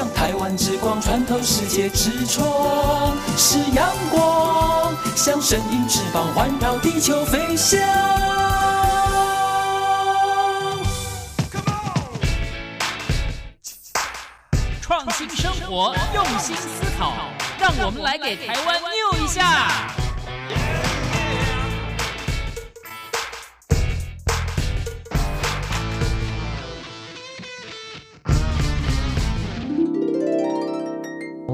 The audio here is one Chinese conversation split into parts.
向台湾之光穿透世界之窗，是阳光，像神鹰翅膀环绕地球飞翔。创新生活，用心思考，让我们来给台湾 new 一下。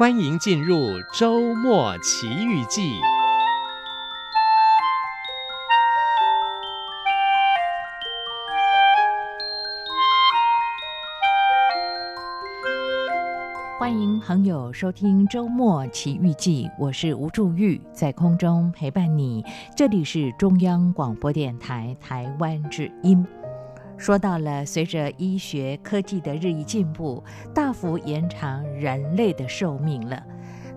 欢迎进入周末奇遇记。欢迎朋友收听周末奇遇记，我是吴祝玉，在空中陪伴你。这里是中央广播电台台湾之音。说到了，随着医学科技的日益进步，大幅延长人类的寿命了。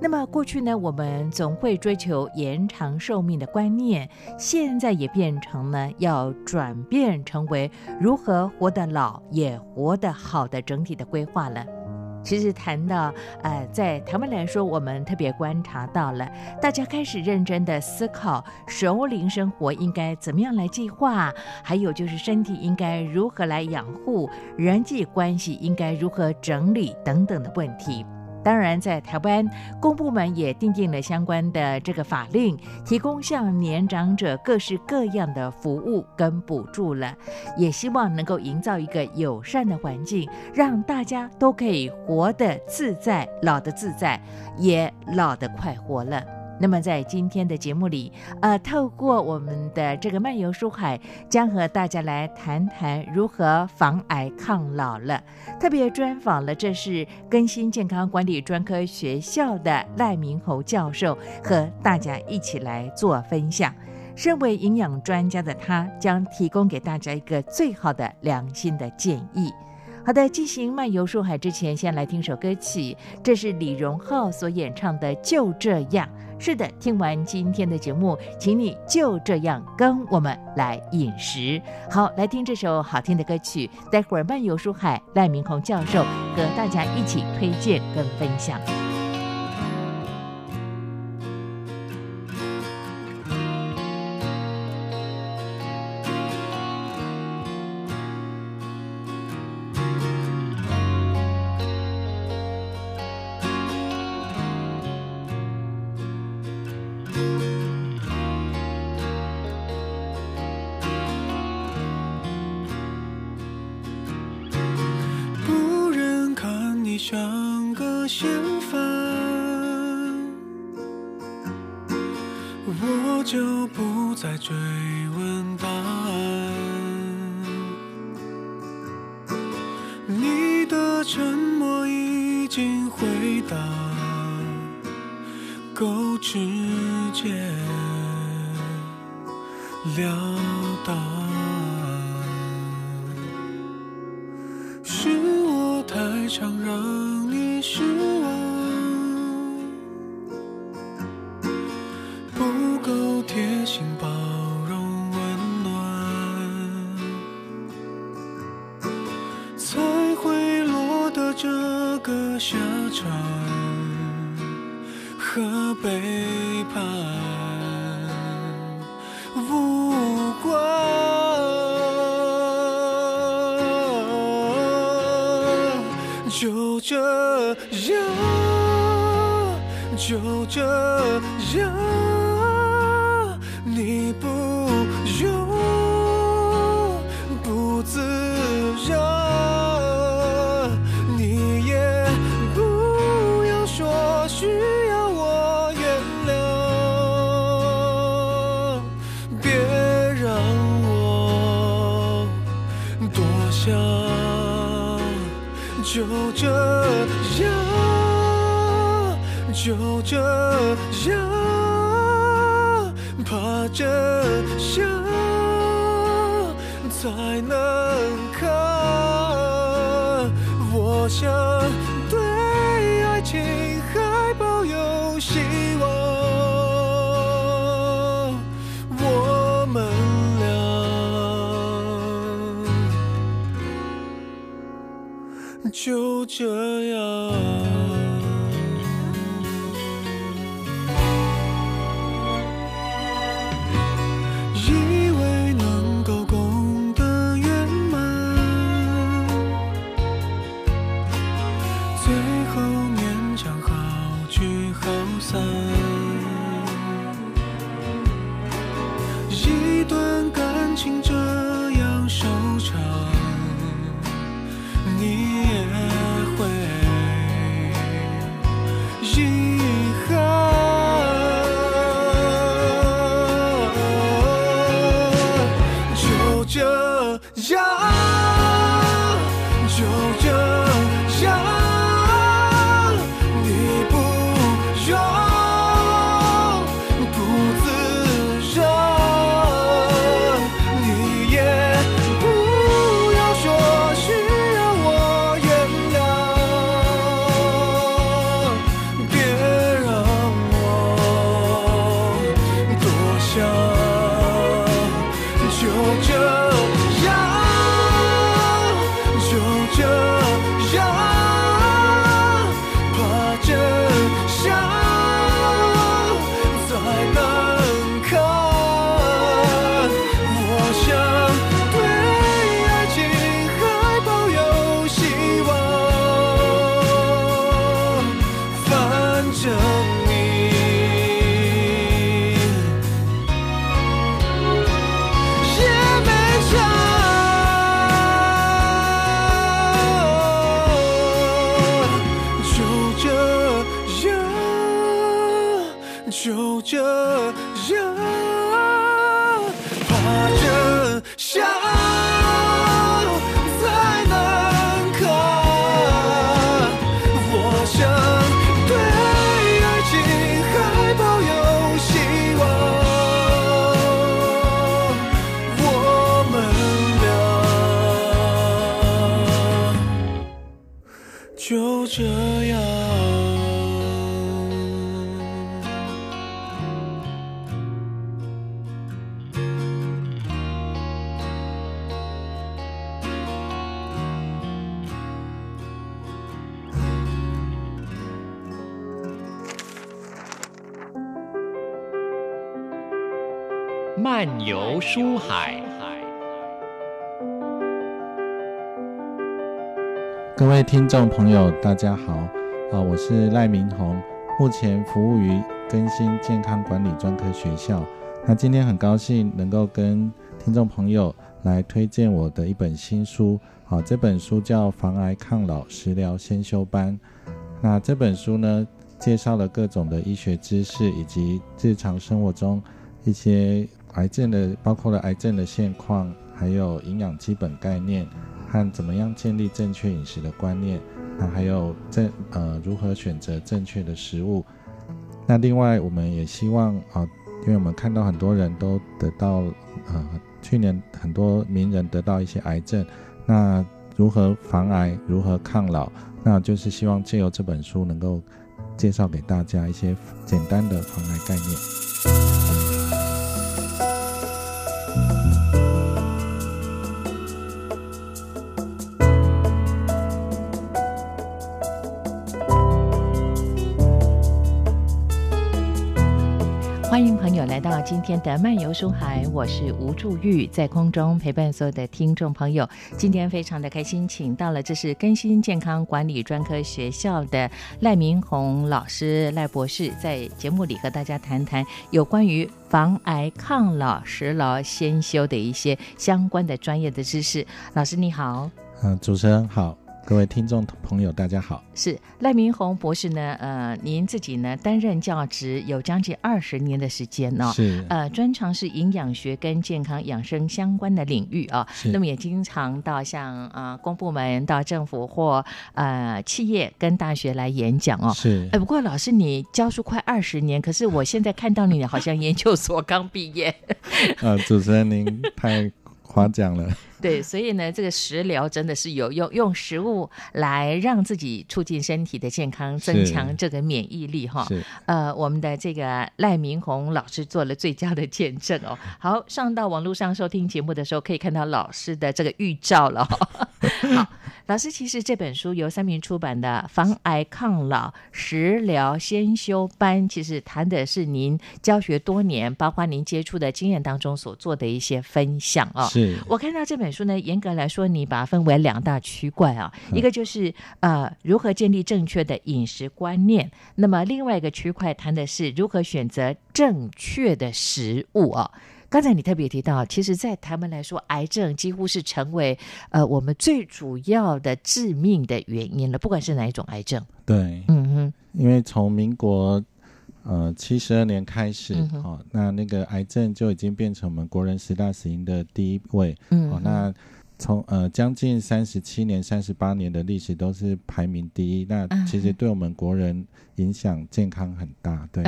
那么过去呢，我们总会追求延长寿命的观念，现在也变成了要转变成为如何活得老也活得好的整体的规划了。其实谈到呃，在台湾来说，我们特别观察到了，大家开始认真的思考熟龄生活应该怎么样来计划，还有就是身体应该如何来养护，人际关系应该如何整理等等的问题。当然，在台湾，公部门也订定了相关的这个法令，提供向年长者各式各样的服务跟补助了，也希望能够营造一个友善的环境，让大家都可以活得自在，老得自在，也老得快活了。那么在今天的节目里，呃，透过我们的这个漫游书海，将和大家来谈谈如何防癌抗老了。特别专访了，这是更新健康管理专科学校的赖明侯教授，和大家一起来做分享。身为营养专家的他，将提供给大家一个最好的良心的建议。好的，进行漫游书海之前，先来听首歌曲，这是李荣浩所演唱的《就这样》。是的，听完今天的节目，请你就这样跟我们来饮食。好，来听这首好听的歌曲。待会儿漫游书海，赖明宏教授和大家一起推荐跟分享。沉默已经回答够直接了书海，各位听众朋友，大家好，啊，我是赖明宏，目前服务于更新健康管理专科学校。那今天很高兴能够跟听众朋友来推荐我的一本新书，啊，这本书叫《防癌抗老食疗先修班》。那这本书呢，介绍了各种的医学知识以及日常生活中一些。癌症的包括了癌症的现况，还有营养基本概念和怎么样建立正确饮食的观念，那还有正呃如何选择正确的食物。那另外我们也希望啊，因为我们看到很多人都得到呃去年很多名人得到一些癌症，那如何防癌，如何抗老，那就是希望借由这本书能够介绍给大家一些简单的防癌概念。欢迎朋友来到今天的漫游书海，我是吴祝玉，在空中陪伴所有的听众朋友。今天非常的开心，请到了这是更新健康管理专科学校的赖明宏老师，赖博士，在节目里和大家谈谈有关于防癌抗老食疗先修的一些相关的专业的知识。老师你好，嗯，主持人好，各位听众朋友，大家好。是赖明宏博士呢？呃，您自己呢担任教职有将近二十年的时间呢、哦，是呃，专长是营养学跟健康养生相关的领域啊。是那么也经常到像呃公部门、到政府或呃企业跟大学来演讲哦。是。哎，不过老师你教书快二十年，可是我现在看到你好像研究所刚毕业。呃，主持人您太夸奖了。对，所以呢，这个食疗真的是有用，用食物来让自己促进身体的健康，增强这个免疫力哈。是，呃，我们的这个赖明宏老师做了最佳的见证哦。好，上到网络上收听节目的时候，可以看到老师的这个预兆了。好。老师，其实这本书由三明出版的《防癌抗老食疗先修班》，其实谈的是您教学多年，包括您接触的经验当中所做的一些分享啊、哦。是我看到这本书呢，严格来说，你把它分为两大区块啊，一个就是呃如何建立正确的饮食观念，那么另外一个区块谈的是如何选择正确的食物啊。刚才你特别提到，其实，在台湾来说，癌症几乎是成为呃我们最主要的致命的原因了，不管是哪一种癌症。对，嗯哼，因为从民国呃七十二年开始，嗯哦，那那个癌症就已经变成我们国人十大死因的第一位。嗯，哦，那从呃将近三十七年、三十八年的历史都是排名第一。那其实对我们国人影响健康很大，对，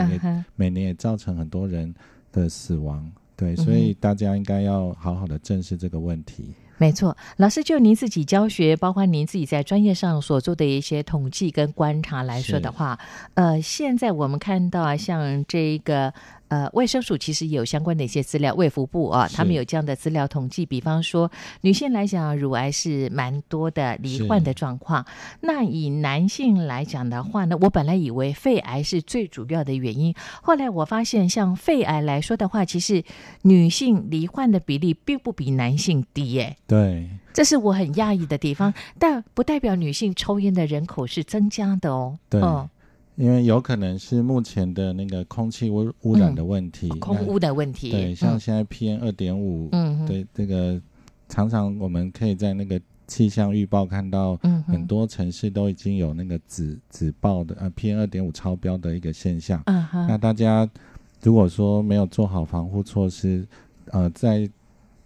每年也造成很多人的死亡。对，所以大家应该要好好的正视这个问题。没错，老师就您自己教学，包括您自己在专业上所做的一些统计跟观察来说的话，呃，现在我们看到啊，像这个。呃，卫生署其实也有相关的一些资料，卫福部啊，他们有这样的资料统计。比方说，女性来讲，乳癌是蛮多的罹患的状况。那以男性来讲的话呢，我本来以为肺癌是最主要的原因，后来我发现，像肺癌来说的话，其实女性罹患的比例并不比男性低耶。对，这是我很讶异的地方，但不代表女性抽烟的人口是增加的哦。对。哦因为有可能是目前的那个空气污污染的问题，空污的问题。对，像现在 PM 二点五，嗯，对，这个常常我们可以在那个气象预报看到，很多城市都已经有那个紫紫报的呃 PM 二点五超标的一个现象。嗯哼。那大家如果说没有做好防护措施，呃，在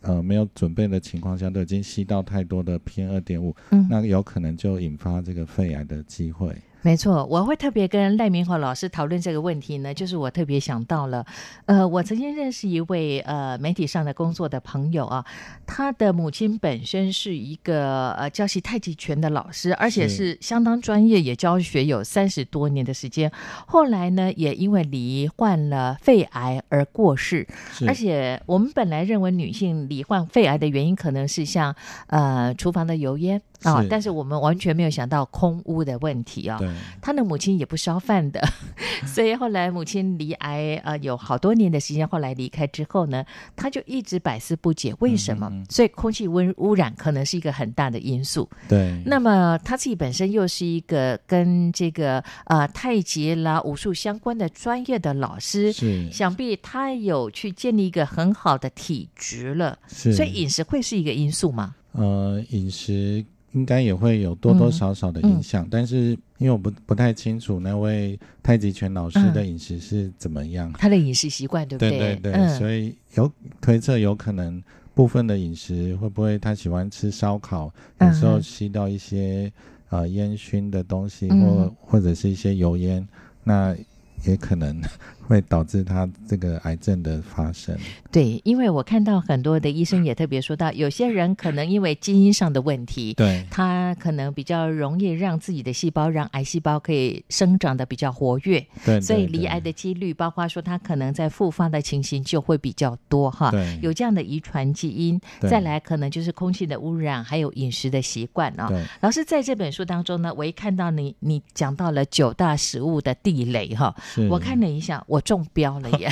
呃没有准备的情况下，都已经吸到太多的 PM 二点五，嗯，那有可能就引发这个肺癌的机会。没错，我会特别跟赖明华老师讨论这个问题呢，就是我特别想到了，呃，我曾经认识一位呃媒体上的工作的朋友啊，他的母亲本身是一个呃教习太极拳的老师，而且是相当专业，也教学有三十多年的时间。后来呢，也因为罹患了肺癌而过世。而且我们本来认为女性罹患肺癌的原因可能是像呃厨房的油烟。啊、哦！但是我们完全没有想到空屋的问题啊、哦。对，他的母亲也不烧饭的，所以后来母亲离癌呃有好多年的时间。后来离开之后呢，他就一直百思不解为什么。嗯嗯嗯，所以空气温污染可能是一个很大的因素。对。那么他自己本身又是一个跟这个呃太极啦武术相关的专业的老师，是想必他有去建立一个很好的体质了。是。所以饮食会是一个因素吗？呃，饮食。应该也会有多多少少的影响，嗯。嗯、但是因为我不不太清楚那位太极拳老师的饮食是怎么样，嗯、他的饮食习惯对不对？对对对，嗯、所以有推测有可能部分的饮食会不会他喜欢吃烧烤，有时候吸到一些、嗯、呃烟熏的东西，或或者是一些油烟，那也可能。会导致他这个癌症的发生。对，因为我看到很多的医生也特别说到，有些人可能因为基因上的问题，对，他可能比较容易让自己的细胞让癌细胞可以生长的比较活跃，对，所以离癌的几率，包括说他可能在复发的情形就会比较多哈。对，有这样的遗传基因，再来可能就是空气的污染，还有饮食的习惯啊。对，老师在这本书当中呢，我一看到你，你讲到了九大食物的地雷哈，我看了一下，我。中标了耶！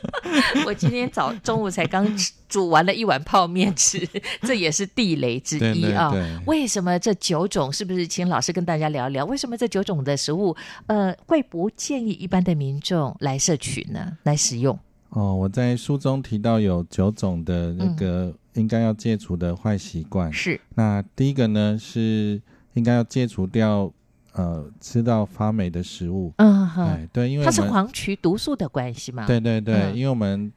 我今天早中午才刚煮完了一碗泡面吃，这也是地雷之一啊。为什么这九种？是不是请老师跟大家聊聊？为什么这九种的食物，呃，会不建议一般的民众来摄取呢？来使用？哦，我在书中提到有九种的那个应该要戒除的坏习惯。是、嗯、那第一个呢是应该要戒除掉呃吃到发霉的食物。嗯对，因为它是黄曲毒素的关系嘛。对对对，嗯。因为我们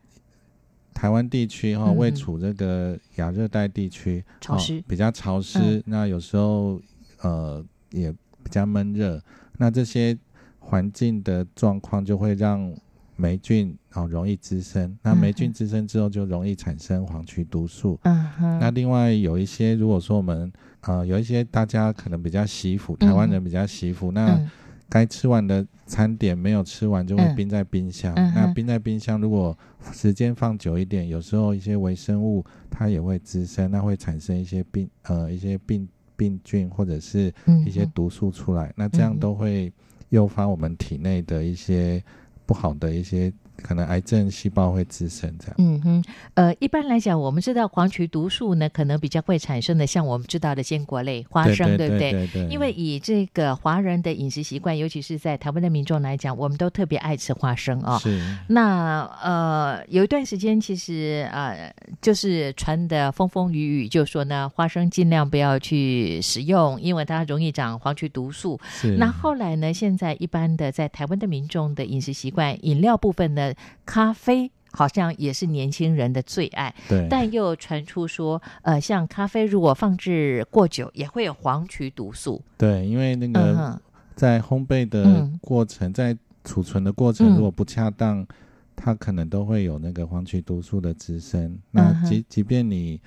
台湾地区哈、位处这个亚热带地区，潮湿。哦、比较潮湿，嗯。那有时候呃也比较闷热，那这些环境的状况就会让霉菌哦容易滋生，那霉菌滋生之后就容易产生黄曲毒素。嗯。哼，那另外有一些，如果说我们呃有一些大家可能比较惜福，台湾人比较惜福，那嗯。该吃完的餐点没有吃完，就会冰在冰箱。那冰在冰箱，如果时间放久一点，有时候一些微生物它也会滋生，那会产生一些病呃一些病病菌或者是一些毒素出来。嗯、那这样都会诱发我们体内的一些不好的一些。可能癌症细胞会滋生这样。嗯哼，呃，一般来讲，我们知道黄曲毒素呢，可能比较会产生的，像我们知道的坚果类、花生，对，不对？因为以这个华人的饮食习惯，尤其是在台湾的民众来讲，我们都特别爱吃花生哦。是。那呃，有一段时间，其实呃，就是传的风风雨雨，就说呢，花生尽量不要去食用，因为它容易长黄曲毒素。是。那后来呢，现在一般的在台湾的民众的饮食习惯，饮料部分呢。咖啡好像也是年轻人的最爱，对。但又传出说，呃，像咖啡如果放置过久，也会有黄曲毒素。对，因为那个在烘焙的过程，嗯、在储存的过程，如果不恰当，嗯、它可能都会有那个黄曲毒素的滋生。嗯、那即即便你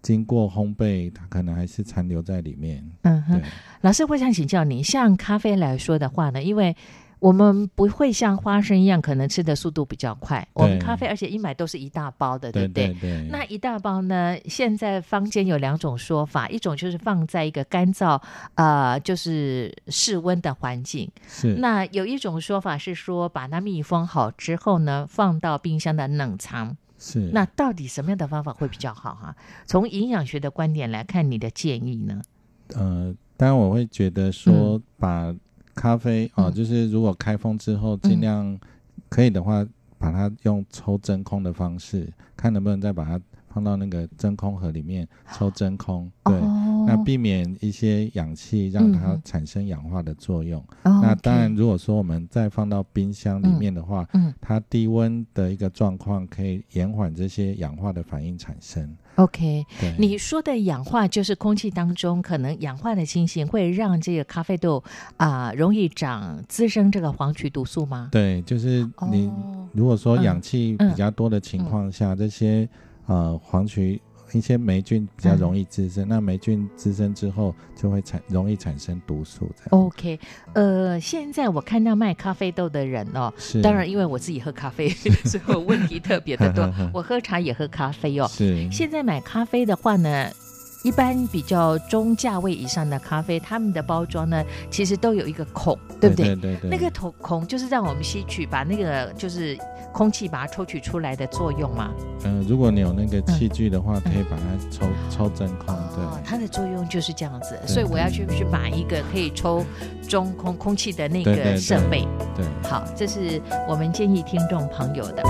经过烘焙，它可能还是残留在里面。嗯哼，老师，我想请教你，像咖啡来说的话呢，因为我们不会像花生一样，可能吃的速度比较快。我们咖啡，而且一买都是一大包的，对不对？那一大包呢？现在坊间有两种说法，一种就是放在一个干燥，呃，就是室温的环境。是。那有一种说法是说，把它密封好之后呢，放到冰箱的冷藏。是。那到底什么样的方法会比较好哈、啊？从营养学的观点来看，你的建议呢？呃，当然我会觉得说把、嗯。咖啡哦，就是如果开封之后，尽量可以的话，把它用抽真空的方式，嗯、看能不能再把它放到那个真空盒里面抽真空。对，哦、那避免一些氧气让它产生氧化的作用。嗯、那当然，如果说我们再放到冰箱里面的话，嗯，它低温的一个状况可以延缓这些氧化的反应产生。OK，你说的氧化就是空气当中可能氧化的情形会让这个咖啡豆啊、呃、容易长滋生这个黄曲毒素吗？对，就是你如果说氧气比较多的情况下，这些呃黄曲。一些霉菌比较容易滋生，嗯、那霉菌滋生之后就会产容易产生毒素。OK，呃，现在我看到卖咖啡豆的人哦，是当然因为我自己喝咖啡，所以我问题特别的多。我喝茶也喝咖啡哦。是。现在买咖啡的话呢，一般比较中价位以上的咖啡，他们的包装呢，其实都有一个孔，对不对？对对对，对。那个孔孔就是让我们吸取，把那个就是。空气把它抽取出来的作用嘛？嗯、呃，如果你有那个器具的话，嗯、可以把它抽抽真空。对、哦，它的作用就是这样子，所以我要去去买一个可以抽中空空气的那个设备。对，对，对，好，这是我们建议听众朋友的。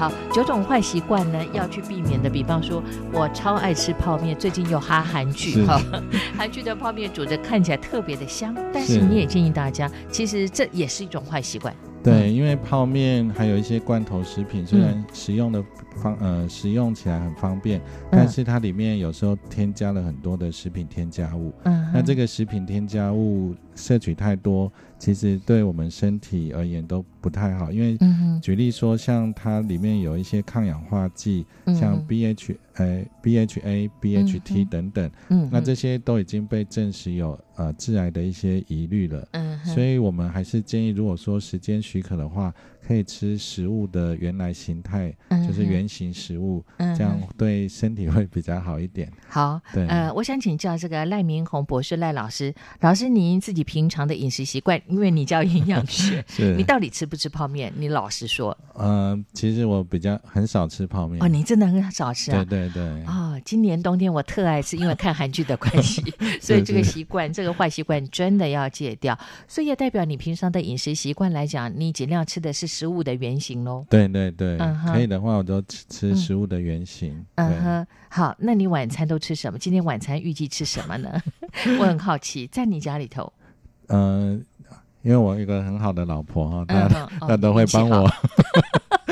好，九种坏习惯呢，要去避免的。比方说，我超爱吃泡面，最近又哈韩剧哈，韩剧的泡面煮着看起来特别的香，但是你也建议大家，其实这也是一种坏习惯。对，因为泡面还有一些罐头食品，虽然食用的方呃使用起来很方便，但是它里面有时候添加了很多的食品添加物。嗯，那这个食品添加物摄取太多，其实对我们身体而言都不太好。因为举例说，像它里面有一些抗氧化剂，像 BHA B H A B H T 等等，嗯，那这些都已经被证实有呃致癌的一些疑虑了。嗯，所以我们还是建议，如果说时间许可的话，可以吃食物的原来形态，嗯、就是原形食物，嗯、这样对身体会比较好一点。好，对，呃，我想请教这个赖明宏博士赖老师，老师您自己平常的饮食习惯，因为你教营养学，你到底吃不吃泡面？你老实说。呃，其实我比较很少吃泡面。哦，你真的很少吃啊？对对对。哦，今年冬天我特爱吃，因为看韩剧的关系，所以这个习惯，这个坏习惯真的要戒掉。所以也代表你平常的饮食习惯来讲，你尽量吃的是食物的原型喽。对对对，嗯、可以的话，我都吃吃食物的原型。嗯哼，好，那你晚餐都吃什么？今天晚餐预计吃什么呢？我很好奇，在你家里头。嗯、呃，因为我有一个很好的老婆哈，她、嗯 哦、她都会帮我。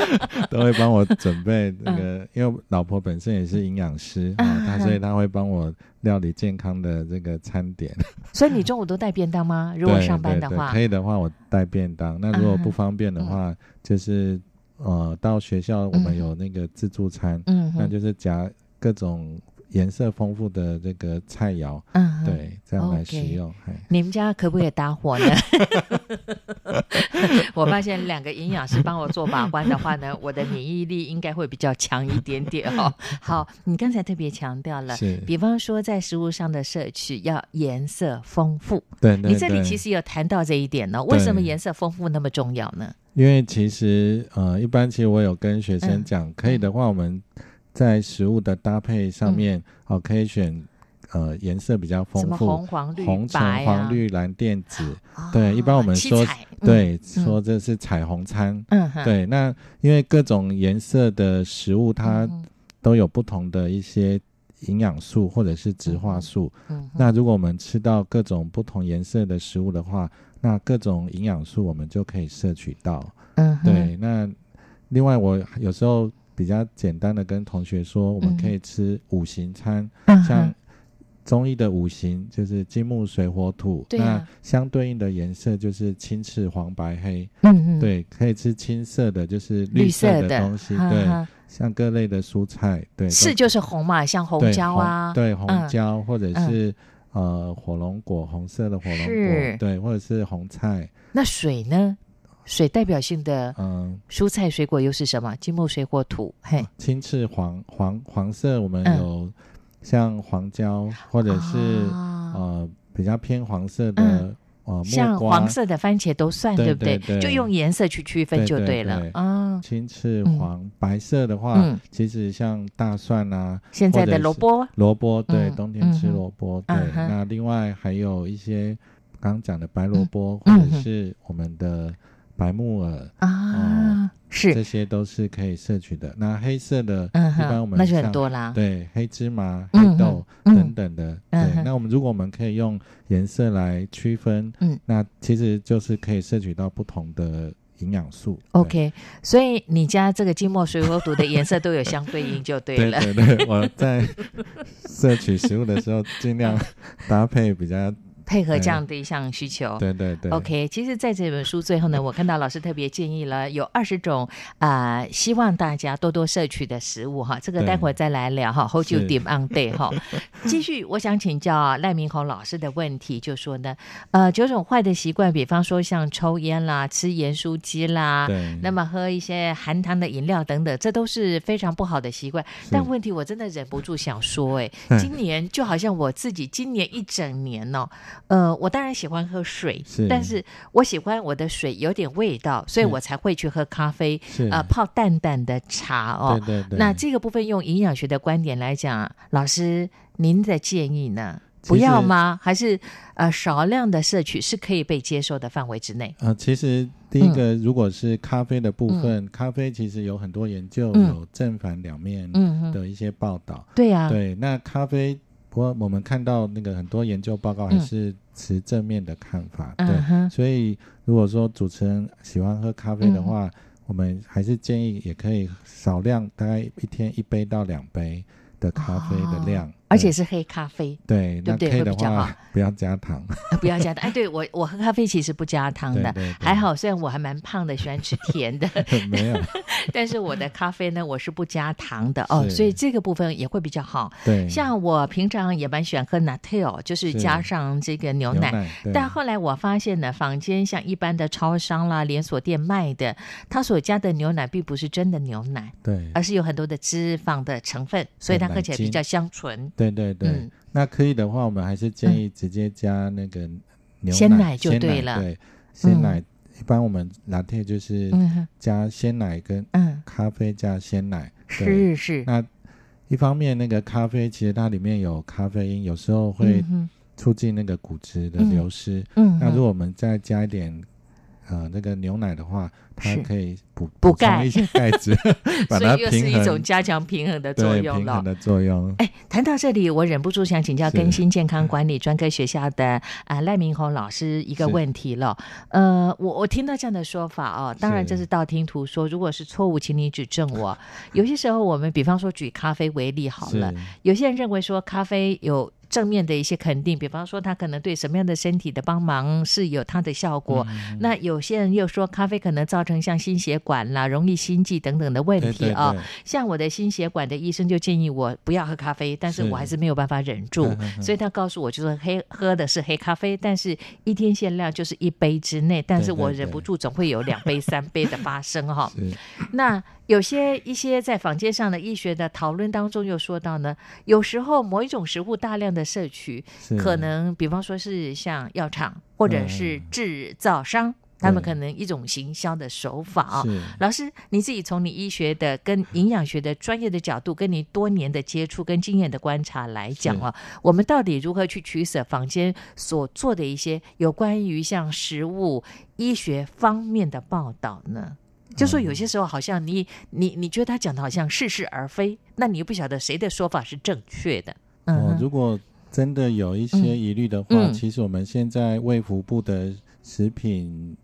都会帮我准备那个，嗯、因为老婆本身也是营养师啊，她、嗯、所以她会帮我料理健康的这个餐点。所以你中午都带便当吗？如果上班的话，可以的话我带便当。那如果不方便的话，嗯、就是呃到学校我们有那个自助餐，嗯，那就是夹各种。颜色丰富的这个菜肴，嗯，对，这样来食用。你们家可不可以搭伙呢？我发现两个营养师帮我做把关的话呢，我的免疫力应该会比较强一点点哦。好，你刚才特别强调了，是，比方说在食物上的摄取要颜色丰富。对，对，对，你这里其实有谈到这一点呢。为什么颜色丰富那么重要呢？因为其实呃，一般其实我有跟学生讲，嗯、可以的话我们。在食物的搭配上面，嗯、哦，可以选呃颜色比较丰富，红黄绿红橙黄绿蓝靛紫。啊、对，一般我们说，嗯、对，说这是彩虹餐。嗯，对。那因为各种颜色的食物，它都有不同的一些营养素或者是植化素。嗯。那如果我们吃到各种不同颜色的食物的话，那各种营养素我们就可以摄取到。嗯。对。那另外，我有时候。比较简单的跟同学说，我们可以吃五行餐，嗯、像中医的五行就是金木水火土，啊、那相对应的颜色就是青赤黄白黑。嗯嗯，对，可以吃青色的，就是绿色的东西，对，像各类的蔬菜，对，是就是红嘛，像红椒啊，对，红，对红椒、嗯、或者是、嗯、呃火龙果，红色的火龙果，对，或者是红菜。那水呢？水代表性的嗯，蔬菜水果又是什么？金木水火土，嘿，青赤黄黄黄色，我们有像黄椒，或者是呃比较偏黄色的呃，像黄色的番茄都算，对不对？就用颜色去区分就对了。啊。青赤黄白色的话，其实像大蒜啊，现在的萝卜，萝卜对，冬天吃萝卜对。那另外还有一些刚刚讲的白萝卜，或者是我们的。白木耳啊，是，这些都是可以摄取的。那黑色的，一般我们那就很多啦。对，黑芝麻、黑豆等等的。对，那我们如果我们可以用颜色来区分，嗯，那其实就是可以摄取到不同的营养素。OK，所以你家这个金木水火土的颜色都有相对应就对了。对对对，我在 摄取食物的时候尽量搭配比较。配合这样的一项需求，对对对。OK，其实在这本书最后呢，我看到老师特别建议了有二十种啊、呃，希望大家多多摄取的食物哈。这个待会儿再来聊哈。Hold you deep on day 哈。继续，我想请教赖明宏老师的问题，就说呢，呃，九种坏的习惯，比方说像抽烟啦、吃盐酥鸡啦，对，那么喝一些含糖的饮料等等，这都是非常不好的习惯。但问题我真的忍不住想说，哎，今年就好像我自己今年一整年哦。呃，我当然喜欢喝水，是，但是我喜欢我的水有点味道，所以我才会去喝咖啡，是呃，泡淡淡的茶哦。对对对。那这个部分用营养学的观点来讲，老师您的建议呢？不要吗？还是呃少量的摄取是可以被接受的范围之内？呃，其实第一个，如果是咖啡的部分，嗯、咖啡其实有很多研究，有正反两面的一些报道。嗯、对呀，对，那咖啡。不过我们看到那个很多研究报告还是持正面的看法，嗯、对，嗯、所以如果说主持人喜欢喝咖啡的话，嗯、我们还是建议也可以少量，大概一天一杯到两杯的咖啡的量，哦、而且是黑咖啡，对，对不对？会比较好，不要加糖。不要加糖。哎，对我我喝咖啡其实不加糖的，还好。虽然我还蛮胖的，喜欢吃甜的，没有。但是我的咖啡呢，我是不加糖的哦，所以这个部分也会比较好。对，像我平常也蛮喜欢喝 Nattel，就是加上这个牛奶。牛奶但后来我发现呢，坊间像一般的超商啦、连锁店卖的，它所加的牛奶并不是真的牛奶，对，而是有很多的脂肪的成分，所以它喝起来比较香醇。对对对。嗯那可以的话，我们还是建议直接加那个牛奶，鲜奶就对了。对，鲜奶一般我们拿铁就是加鲜奶跟嗯咖啡加鲜奶。是是。那一方面，那个咖啡其实它里面有咖啡因，有时候会促进那个骨质的流失。嗯。那如果我们再加一点呃那个牛奶的话，它可以补补钙一些钙 质，所以又是一种加强平衡的作用了。平衡的作用。哎，谈到这里，我忍不住想请教更新健康管理专科学校的啊、呃、赖明宏老师一个问题了。呃，我我听到这样的说法哦，当然这是道听途说，如果是错误，请你指正我。有些时候，我们比方说举咖啡为例好了，有些人认为说咖啡有。正面的一些肯定，比方说它可能对什么样的身体的帮忙是有它的效果。嗯、那有些人又说咖啡可能造成像心血管啦、容易心悸等等的问题啊、哦。像我的心血管的医生就建议我不要喝咖啡，但是我还是没有办法忍住，所以他告诉我就是黑喝的是黑咖啡，但是一天限量就是一杯之内，但是我忍不住总会有两杯、三杯的发生哈。那有些一些在坊间上的医学的讨论当中又说到呢，有时候某一种食物大量的摄取，可能比方说是像药厂或者是制造商，嗯、他们可能一种行销的手法啊。老师，你自己从你医学的跟营养学的专业的角度，跟你多年的接触跟经验的观察来讲啊，我们到底如何去取舍坊间所做的一些有关于像食物医学方面的报道呢？就说有些时候好像你你你觉得他讲的好像似是而非，那你又不晓得谁的说法是正确的。嗯、哦，如果真的有一些疑虑的话，嗯、其实我们现在卫福部的食品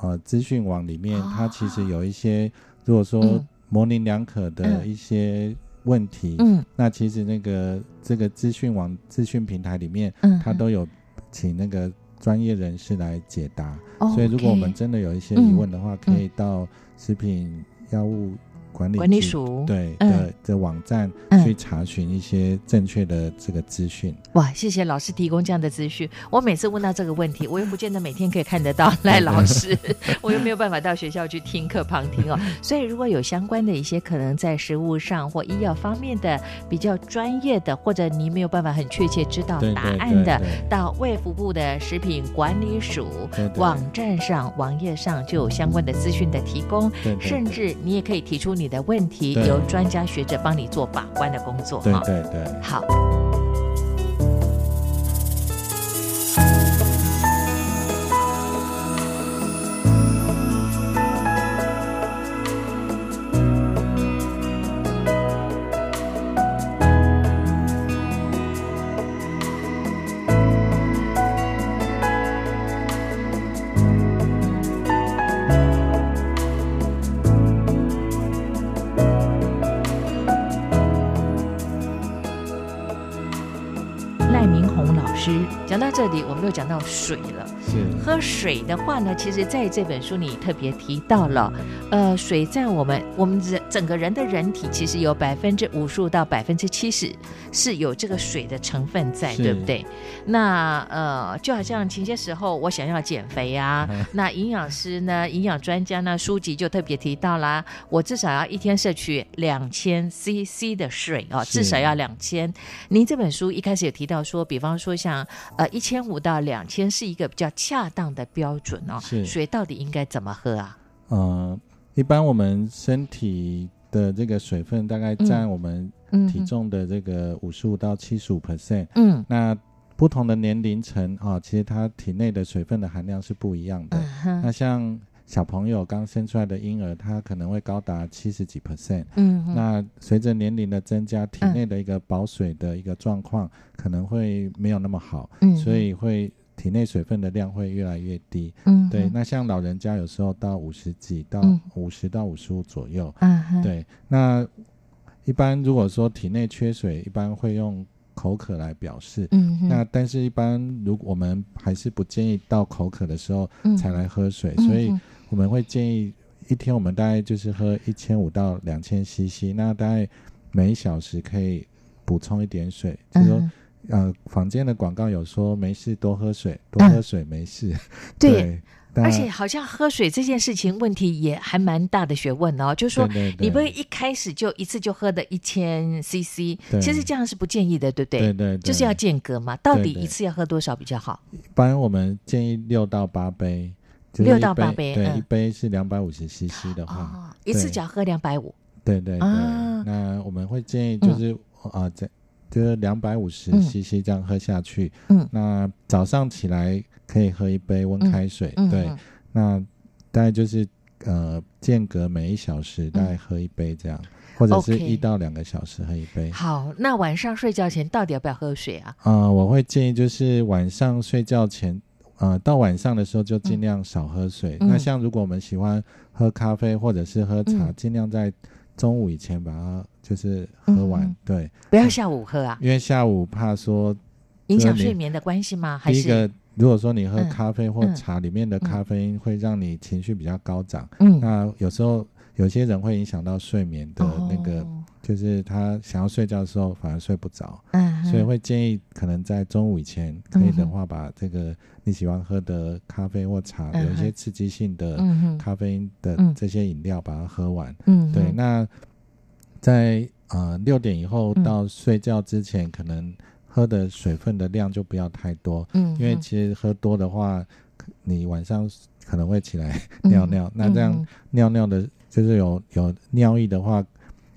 呃资讯网里面，哦、它其实有一些如果说模棱两可的一些问题，嗯，那其实那个这个资讯网资讯平台里面，嗯，它都有请那个。专业人士来解答，oh. 所以如果我们真的有一些疑问的话，嗯、可以到食品药物。管理，管理署对的的网站去查询一些正确的这个资讯。哇，谢谢老师提供这样的资讯。我每次问到这个问题，我又不见得每天可以看得到 赖老师，我又没有办法到学校去听课旁听哦。所以如果有相关的一些可能在食物上或医药方面的比较专业的，或者你没有办法很确切知道答案的，到卫福部的食品管理署网站上、网页上就有相关的资讯的提供，甚至你也可以提出你。你的问题由专家学者帮你做把关的工作。对对对，好。又讲到水了。是喝水的话呢，其实在这本书里特别提到了，呃，水在我们我们人整个人的人体，其实有百分之五十五到百分之七十是有这个水的成分在，对不对？那呃，就好像前些时候我想要减肥啊，嗯、那营养师呢、营养专家呢，书籍就特别提到啦，我至少要一天摄取两千 CC 的水哦，至少要两千。您这本书一开始有提到说，比方说像。呃，一千五到两千是一个比较恰当的标准哦。是水到底应该怎么喝啊？呃，一般我们身体的这个水分大概占我们体重的这个五十五到七十五 percent。嗯，那不同的年龄层啊，其实它体内的水分的含量是不一样的。嗯，那像。小朋友刚生出来的婴儿，他可能会高达七十几 percent。嗯，那随着年龄的增加，体内的一个保水的一个状况可能会没有那么好。嗯，所以会体内水分的量会越来越低。嗯，对。那像老人家有时候到五十几到五十到五十五左右。嗯哼，对。那一般如果说体内缺水，一般会用口渴来表示。嗯哼，那但是，一般如果我们还是不建议到口渴的时候才来喝水，嗯、所以我们会建议一天我们大概就是喝一千五到两千 CC，那大概每小时可以补充一点水，就是说。呃，房间的广告有说没事多喝水，多喝水没事。嗯、对，对，而且好像喝水这件事情问题也还蛮大的学问哦。就是说，你不会一开始就一次就喝的一千 CC，其实这样是不建议的，对不对？对对，对，就是要间隔嘛。到底一次要喝多少比较好？一般我们建议六到八杯，六、就是、到八杯，对，嗯、一杯是两百五十 CC 的话，哦、一次只要喝两百五。对对对、啊，那我们会建议就是啊，在、嗯。呃就是两百五十 CC 这样喝下去，嗯，那早上起来可以喝一杯温开水，嗯、对、嗯，那大概就是呃间隔每一小时大概喝一杯这样，嗯、或者是一到两个小时喝一杯。好，那晚上睡觉前到底要不要喝水啊？啊、呃，我会建议就是晚上睡觉前，呃，到晚上的时候就尽量少喝水。嗯、那像如果我们喜欢喝咖啡或者是喝茶，嗯、尽量在中午以前把它。就是喝完、嗯，对，不要下午喝啊，因为下午怕说影响睡眠的关系吗？还是？第一个，如果说你喝咖啡或茶里面的咖啡因会让你情绪比较高涨，嗯，那有时候有些人会影响到睡眠的那个、哦，就是他想要睡觉的时候反而睡不着，嗯，所以会建议可能在中午以前可以的话，把这个你喜欢喝的咖啡或茶，嗯、有一些刺激性的咖啡因的这些饮料把它喝完，嗯，对，那。在呃六点以后到睡觉之前，嗯，可能喝的水分的量就不要太多，嗯，因为其实喝多的话，你晚上可能会起来尿尿，嗯，那这样尿尿的，就是有有尿意的话，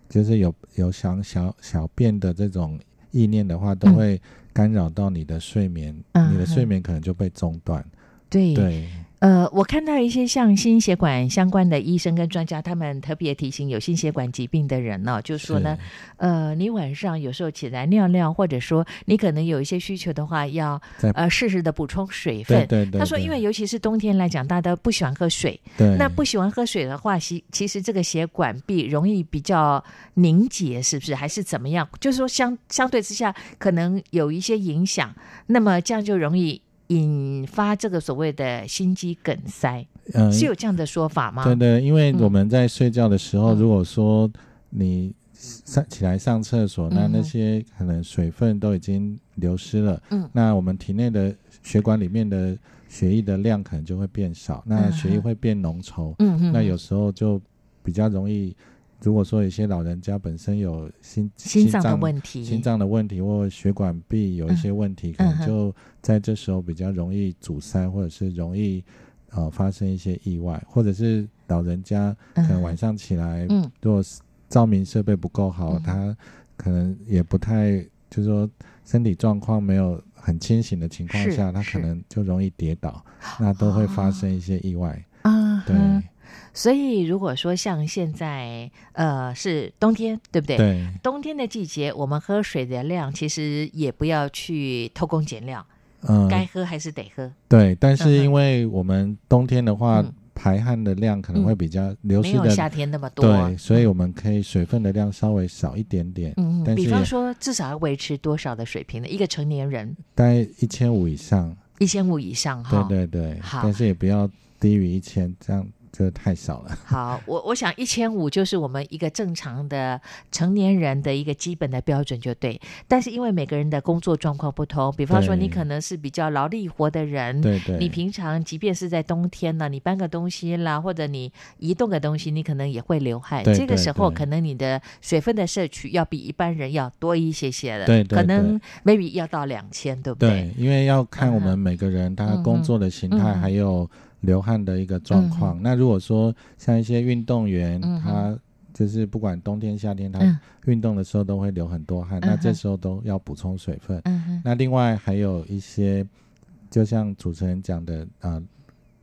就是有有想小小便的这种意念的话，都会干扰到你的睡眠，嗯，你的睡眠可能就被中断，对。对。呃，我看到一些像心血管相关的医生跟专家，他们特别提醒有心血管疾病的人呢、哦，就是说呢，呃，你晚上有时候起来尿尿，或者说你可能有一些需求的话，要呃适时的补充水分。对对对对。他说，因为尤其是冬天来讲，大家都不喜欢喝水。对。那不喜欢喝水的话，其其实这个血管壁容易比较凝结，是不是？还是怎么样？就是说相相对之下，可能有一些影响。那么这样就容易。引发这个所谓的心肌梗塞，嗯，是有这样的说法吗？对对，因为我们在睡觉的时候，嗯、如果说你上起来上厕所，嗯，那那些可能水分都已经流失了，嗯，那我们体内的血管里面的血液的量可能就会变少，嗯，那血液会变浓稠，嗯，那有时候就比较容易。如果说有些老人家本身有心心脏的问题，心脏的问题或血管壁有一些问题，嗯，可能就在这时候比较容易阻塞，或者是容易呃发生一些意外，或者是老人家可能晚上起来，嗯，如果照明设备不够好，嗯，他可能也不太，就是说身体状况没有很清醒的情况下，他可能就容易跌倒，那都会发生一些意外。啊，对。所以，如果说像现在，呃，是冬天，对不对？对。冬天的季节，我们喝水的量其实也不要去偷工减料，嗯，该喝还是得喝。对，但是因为我们冬天的话，嗯、排汗的量可能会比较流失的，没有夏天那么多。对，所以我们可以水分的量稍微少一点点。嗯，比方说，至少要维持多少的水平呢？一个成年人大概一千五以上，一千五以上哈。对对对，好，但是也不要低于一千这样。这太少了。好，我我想一千五就是我们一个正常的成年人的一个基本的标准就对。但是因为每个人的工作状况不同，比方说你可能是比较劳力活的人，对对，你平常即便是在冬天呢，你搬个东西啦，或者你移动个东西，你可能也会流汗。这个时候可能你的水分的摄取要比一般人要多一些些的，对可能 maybe 要到两千，对不对？对，因为要看我们每个人他工作的形态，嗯、还有。流汗的一个状况、嗯。那如果说像一些运动员、嗯，他就是不管冬天夏天，他运动的时候都会流很多汗、嗯，那这时候都要补充水分、嗯。那另外还有一些，就像主持人讲的啊、呃，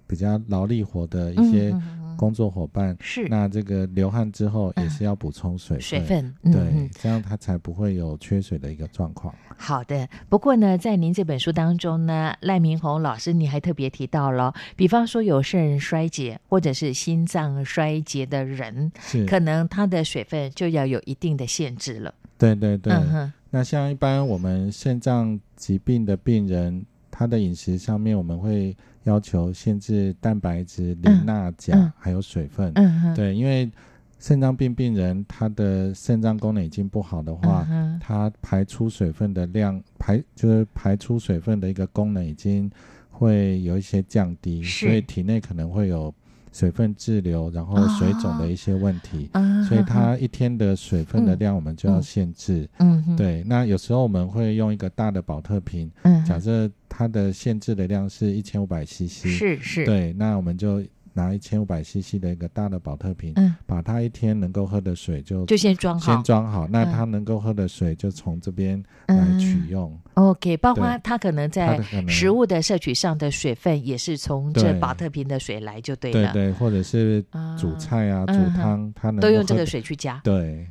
比较劳力活的一些。工作伙伴是，那这个流汗之后也是要补充水分，水分对、嗯，这样他才不会有缺水的一个状况。好的，不过呢，在您这本书当中呢，赖明宏老师你还特别提到了，比方说有肾衰竭或者是心脏衰竭的人，是。可能他的水分就要有一定的限制了。对对对，嗯、那像一般我们肾脏疾病的病人，他的饮食上面我们会要求限制蛋白质、磷、钠、钾，还有水分。嗯，对，因为肾脏病病人他的肾脏功能已经不好的话，嗯、他排出水分的量排就是排出水分的一个功能已经会有一些降低，所以体内可能会有。水分滞留，然后水肿的一些问题，哦、所以它一天的水分的量我们就要限制。嗯，嗯对。那有时候我们会用一个大的保特瓶，嗯，假设它的限制的量是一千五百 CC，是是，对，那我们就。拿一千五百 CC 的一个大的保特瓶，嗯，把它一天能够喝的水就就先装好，先装好。那它能够喝的水就从这边来取用。嗯、OK，包括它可能在食物的摄取上的水分也是从这保特瓶的水来就对了。对对，或者是煮菜啊、煮汤，它能都用这个水去加。对，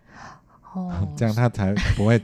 哦，这样它才不会。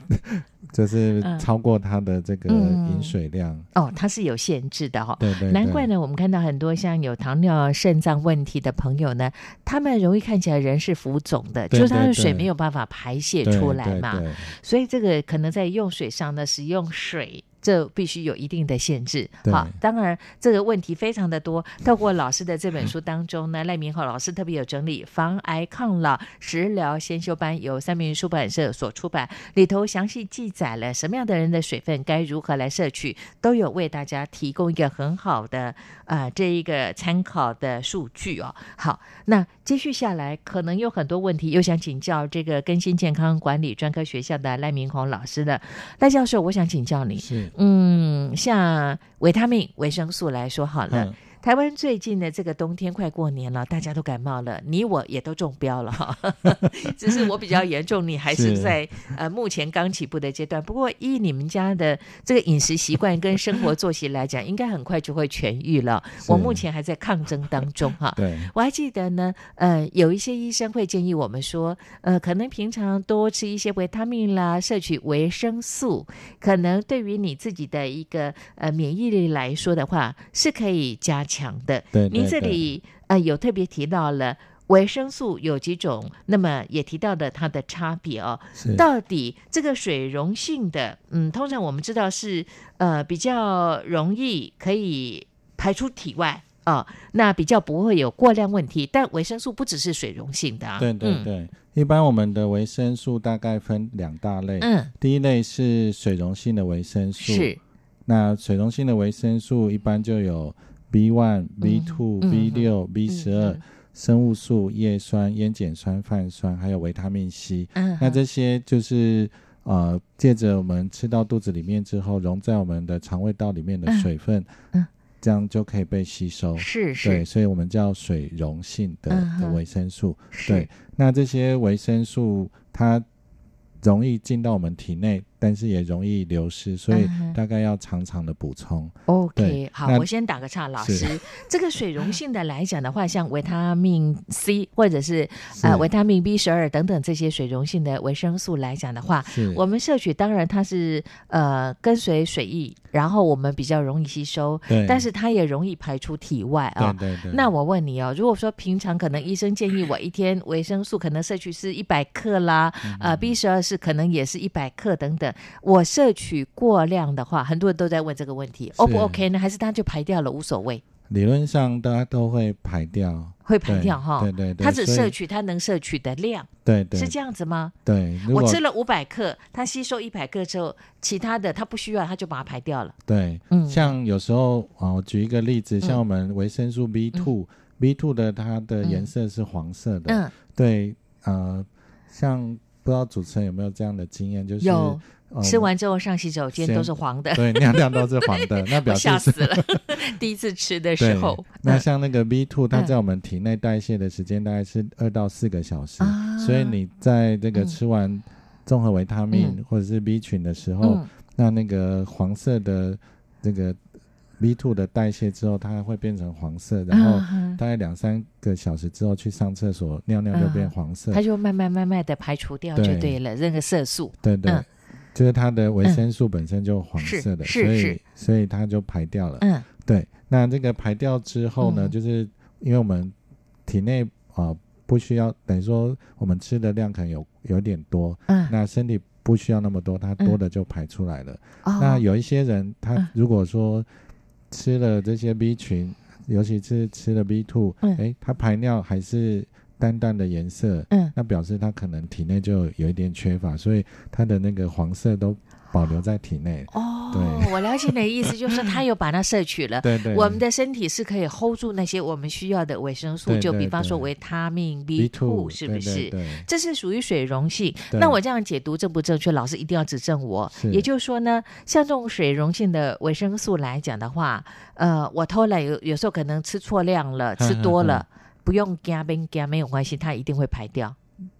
就是超过它的这个饮水量、嗯、哦，它是有限制的哈、哦。对，对对，难怪呢。我们看到很多像有糖尿肾脏问题的朋友呢，他们容易看起来人是浮肿的，对对对，就是他的水没有办法排泄出来嘛。所以这个可能在用水上呢，使用水。这必须有一定的限制，好，当然这个问题非常的多。透过老师的这本书当中呢，赖明浩老师特别有整理防癌抗老食疗先修班，由三民出版社所出版，里头详细记载了什么样的人的水分该如何来摄取，都有为大家提供一个很好的啊、呃、这一个参考的数据哦。好，那接续下来可能有很多问题，又想请教这个更新健康管理专科学校的赖明宏老师的赖教授，我想请教你是。嗯，像维他命、维生素来说好了。嗯台湾最近的这个冬天快过年了，大家都感冒了，你我也都中标了哈。只是我比较严重，你还是在是呃目前刚起步的阶段。不过依你们家的这个饮食习惯跟生活作息来讲，应该很快就会痊愈了。我目前还在抗争当中哈。对，我还记得呢，呃，有一些医生会建议我们说，呃，可能平常多吃一些维他命啦，摄取维生素，可能对于你自己的一个呃免疫力来说的话，是可以加强的，对，您这里呃有特别提到了维生素有几种，那么也提到了它的差别哦。到底这个水溶性的，嗯，通常我们知道是呃比较容易可以排出体外啊，哦，那比较不会有过量问题。但维生素不只是水溶性的啊，对对对，嗯，一般我们的维生素大概分两大类，嗯，第一类是水溶性的维生素，是，那水溶性的维生素一般就有。B one、B two、B 六、B 十二，生物素、叶酸、烟碱酸、泛酸，还有维他命 C。嗯，那这些就是呃，借着我们吃到肚子里面之后，溶在我们的肠胃道里面的水分，嗯，这样就可以被吸收。是是，对，所以我们叫水溶性的的维生素。对，那这些维生素它容易进到我们体内。但是也容易流失，所以大概要常常的补充。嗯、OK，好，我先打个岔，老师，这个水溶性的来讲的话，像维他命 C 或者是，呃维他命 B 十二等等这些水溶性的维生素来讲的话，我们摄取当然它是呃跟随水液，然后我们比较容易吸收，对，但是它也容易排出体外啊、哦。对对对。那我问你哦，如果说平常可能医生建议我一天维生素可能摄取是一百克啦，嗯、呃 B 十二是可能也是一百克等等。我摄取过量的话，很多人都在问这个问题，O 不 OK 呢？还是它就排掉了，无所谓？理论上大家都会排掉，会排掉哈。对对对，它只摄取它能摄取的量，对对，是这样子吗？对，我吃了五百克，它吸收一百克之后，其他的它不需要，它就把它排掉了。对，嗯，像有时候啊，我举一个例子，像我们维生素 B two，B two 的它的颜色是黄色的，嗯，对，呃，像不知道主持人有没有这样的经验，就是有。嗯、吃完之后上洗手间都是黄的，对，尿尿都是黄的，那表示吓死了。第一次吃的时候，那像那个 B two，它在我们体内代谢的时间大概是二到四个小时，嗯，所以你在这个吃完综合维他命，嗯、或者是 B 群的时候，嗯，那那个黄色的这个 B two 的代谢之后，它会变成黄色，然后大概两三个小时之后去上厕所尿尿就变黄色，它就慢慢慢慢的排除掉就对了，那个色素，对对。嗯就是它的维生素本身就黄色的，嗯、所以所以它就排掉了。嗯，对。那这个排掉之后呢，嗯、就是因为我们体内啊、呃、不需要，等于说我们吃的量可能有有点多，嗯，那身体不需要那么多，它多的就排出来了。哦那有一些人，他嗯如果说吃了这些 B 群，尤其是吃了 B two，嗯。哎，它排尿还是淡淡的颜色，嗯。那表示它可能体内就有一点缺乏，所以它的那个黄色都保留在体内。哦，对我了解你的意思，就是他有把它摄取了。对对，我们的身体是可以 hold 住那些我们需要的维生素，就比方说维他命 B B two two，是不是？这是属于水溶性。那我这样解读正不正确？老师一定要指正我。也就是说呢，像这种水溶性的维生素来讲的话，呃，我偷懒有有时候可能吃错量了，吃多了，不用加冰加没有关系，它一定会排掉。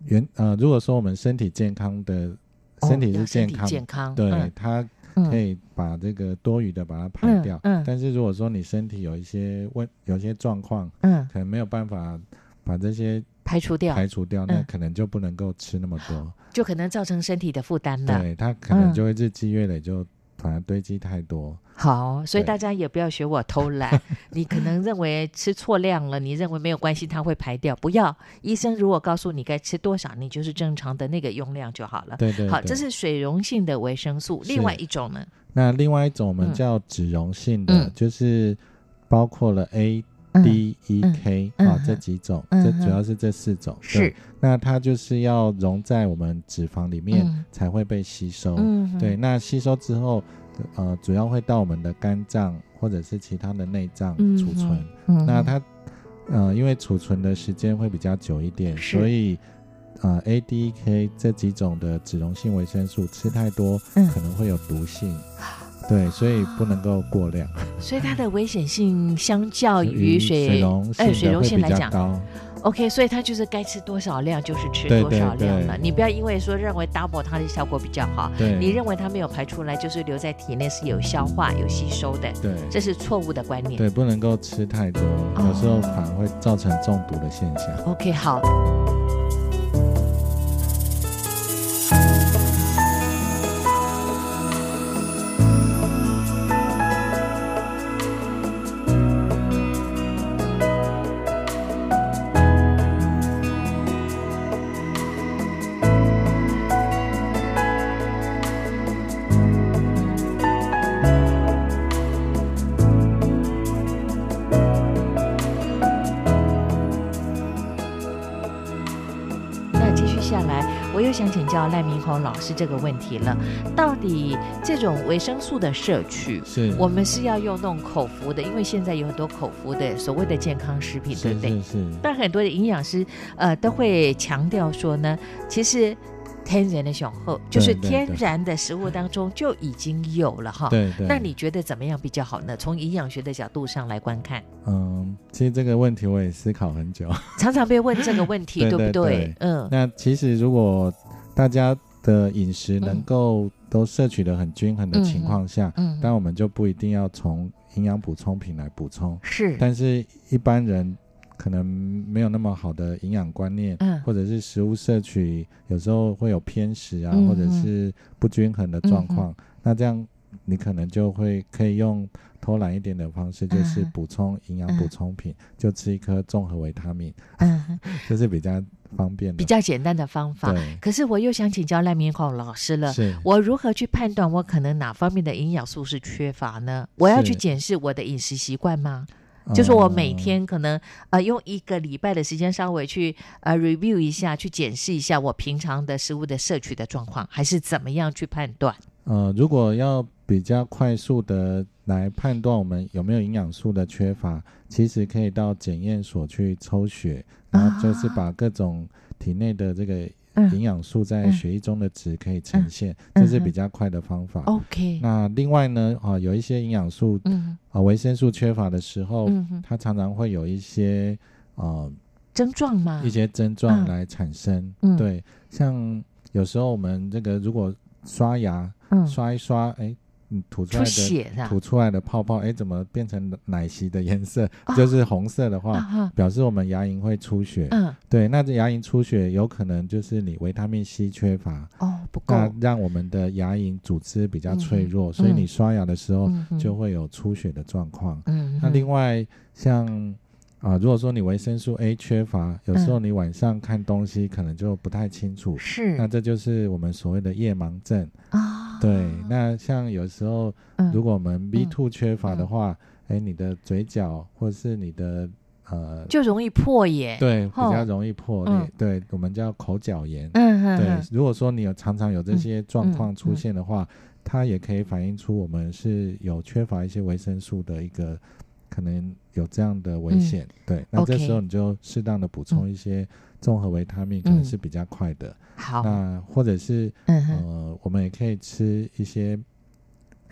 原呃，如果说我们身体健康的身体是健康，健康，对、嗯它嗯可以把这个多余的把它排掉。嗯嗯但是如果说你身体有一些问，有些状况，嗯，可能没有办法把这些排除掉，排除掉，那嗯可能就不能够吃那么多。就可能造成身体的负担了。对，它可能就会日积月累，就反而堆积太多。好，所以大家也不要学我偷懒。你可能认为吃错量了，你认为没有关系，它会排掉。不要，医生如果告诉你该吃多少，你就是正常的那个用量就好了。对对对。好，这是水溶性的维生素。另外一种呢？那另外一种我们嗯叫脂溶性的，嗯就是包括了 A、嗯 D、E、K 嗯啊嗯这几种，嗯这主要是这四种。是对，那它就是要溶在我们脂肪里面嗯才会被吸收。对，那吸收之后，呃，主要会到我们的肝脏或者是其他的内脏嗯储存。那它，呃，因为储存的时间会比较久一点，所以，呃，A、D、E、K 这几种的脂溶性维生素吃太多，嗯可能会有毒性。对，所以不能够过量。所以它的危险性相较于水水溶哎水溶性来讲高。，OK，所以它就是该吃多少量就是吃多少量了。对你不要因为说认为 double 它的效果比较好，对，你认为它没有排出来，就是留在体内是有消化、有吸收的，对这是错误的观念。对，不能够吃太多，有时候反而会造成中毒的现象。OK，好。老师这个问题了：到底这种维生素的摄取，是，我们是要用那种口服的？因为现在有很多口服的所谓的健康食品，对不对？是是，但很多的营养师呃都会强调说呢，其实天然的雄厚，就是天然的食物当中就已经有了哈。对对。那你觉得怎么样比较好呢？从营养学的角度上来观看，嗯，其实这个问题我也思考很久。常常被问这个问题，对对不对对嗯，那其实如果大家的饮食能够都摄取的很均衡的情况下，嗯，但我们就不一定要从营养补充品来补充。是，但是一般人可能没有那么好的营养观念，嗯。或者是食物摄取有时候会有偏食啊，嗯或者是不均衡的状况，嗯。那这样你可能就会可以用偷懒一点的方式，就是嗯。补充营养补充品，就吃一颗综合维他命，嗯，就是比较方便，比较简单的方法。对，可是我又想请教赖明宏老师了。是我如何去判断我可能哪方面的营养素是缺乏呢？我要去检视我的饮食习惯吗？就是我每天可能呃用一个礼拜的时间稍微去呃 review 一下，去检视一下我平常的食物的摄取的状况，还是怎么样去判断？呃，如果要比较快速的来判断我们有没有营养素的缺乏，其实可以到检验所去抽血，然后就是把各种体内的这个营养素在血液中的值可以呈现，嗯这是比较快的方法。OK，那另外呢，啊、有一些营养素嗯。啊，维生素缺乏的时候，它常常会有一些啊症状嘛。一？些症状嗯来产生。嗯。对，像有时候我们这个如果刷牙，嗯，刷一刷，哎，你吐出出来的？吐出来的泡泡，哎，怎么变成奶昔的颜色？啊就是红色的啊话，哈，表示我们牙龈会出血。嗯，对，那这牙龈出血有可能就是你维他命 C 缺乏，哦，不够那，让我们的牙龈组织比较脆弱，嗯所以你刷牙的时候就会有出血的状况。嗯，那另外像啊，如果说你维生素 A 缺乏，有时候你晚上看东西可能就不太清楚，是，那这就是我们所谓的夜盲症啊。对，那像有时候，如果我们 B two 缺乏的话，哎，你的嘴角或是你的呃，就容易破耶。对，比较容易破裂。对，我们叫口角炎。嗯嗯。对，如果说你有常常有这些状况出现的话，它也可以反映出我们是有缺乏一些维生素的一个。可能有这样的危险，嗯、对，那这时候你就适当的补充一些综合维他命，可能是比较快的。好、嗯，那或者是、嗯、呃，我们也可以吃一些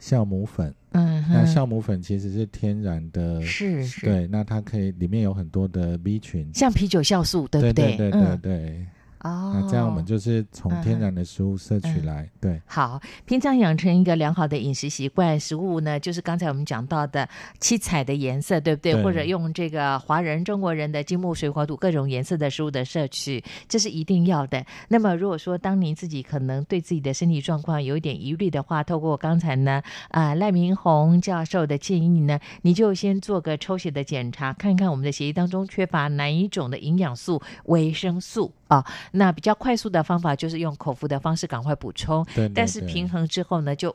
酵母粉。嗯，那酵母粉其实是天然的，是是，对，那它可以里面有很多的 B 群，像啤酒酵素，对不对？对对对哦，那这样我们就是从天然的食物摄取来，嗯、对。好，平常养成一个良好的饮食习惯，食物呢，就是刚才我们讲到的七彩的颜色，对不对？对，或者用这个华人、中国人的金木水火土各种颜色的食物的摄取，这是一定要的。那么，如果说当您自己可能对自己的身体状况有一点疑虑的话，透过刚才呢，啊、呃，赖明宏教授的建议呢，你就先做个抽血的检查，看看我们的血液当中缺乏哪一种的营养素、维生素。啊、哦，那比较快速的方法就是用口服的方式赶快补充，对，对，对。但是平衡之后呢，就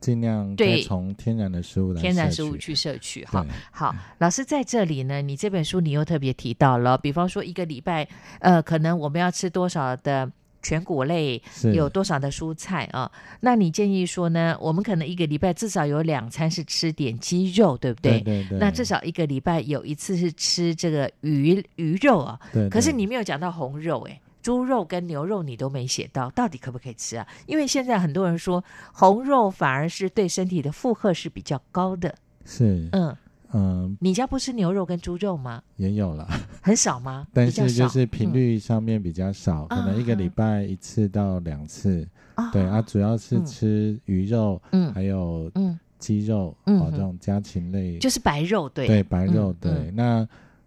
尽量对从天然的食物来天然食物去摄取。哈，好，老师在这里呢，你这本书你又特别提到了，比方说一个礼拜，呃，可能我们要吃多少的。全谷类有多少的蔬菜啊？那你建议说呢？我们可能一个礼拜至少有两餐是吃点鸡肉，对不对？对对对。那至少一个礼拜有一次是吃这个鱼鱼肉啊。可是你没有讲到红肉，哎，猪肉跟牛肉你都没写到，到底可不可以吃啊？因为现在很多人说红肉反而是对身体的负荷是比较高的。是。嗯。嗯，你家不吃牛肉跟猪肉吗？也有了，很少吗？但是就是频率上面比较少，嗯、可能一个礼拜一次到两次。啊。对啊，主要是吃鱼肉，嗯，还有嗯。鸡肉，嗯，哦，这种家禽类，就是白肉，对。对，白肉，对。嗯、那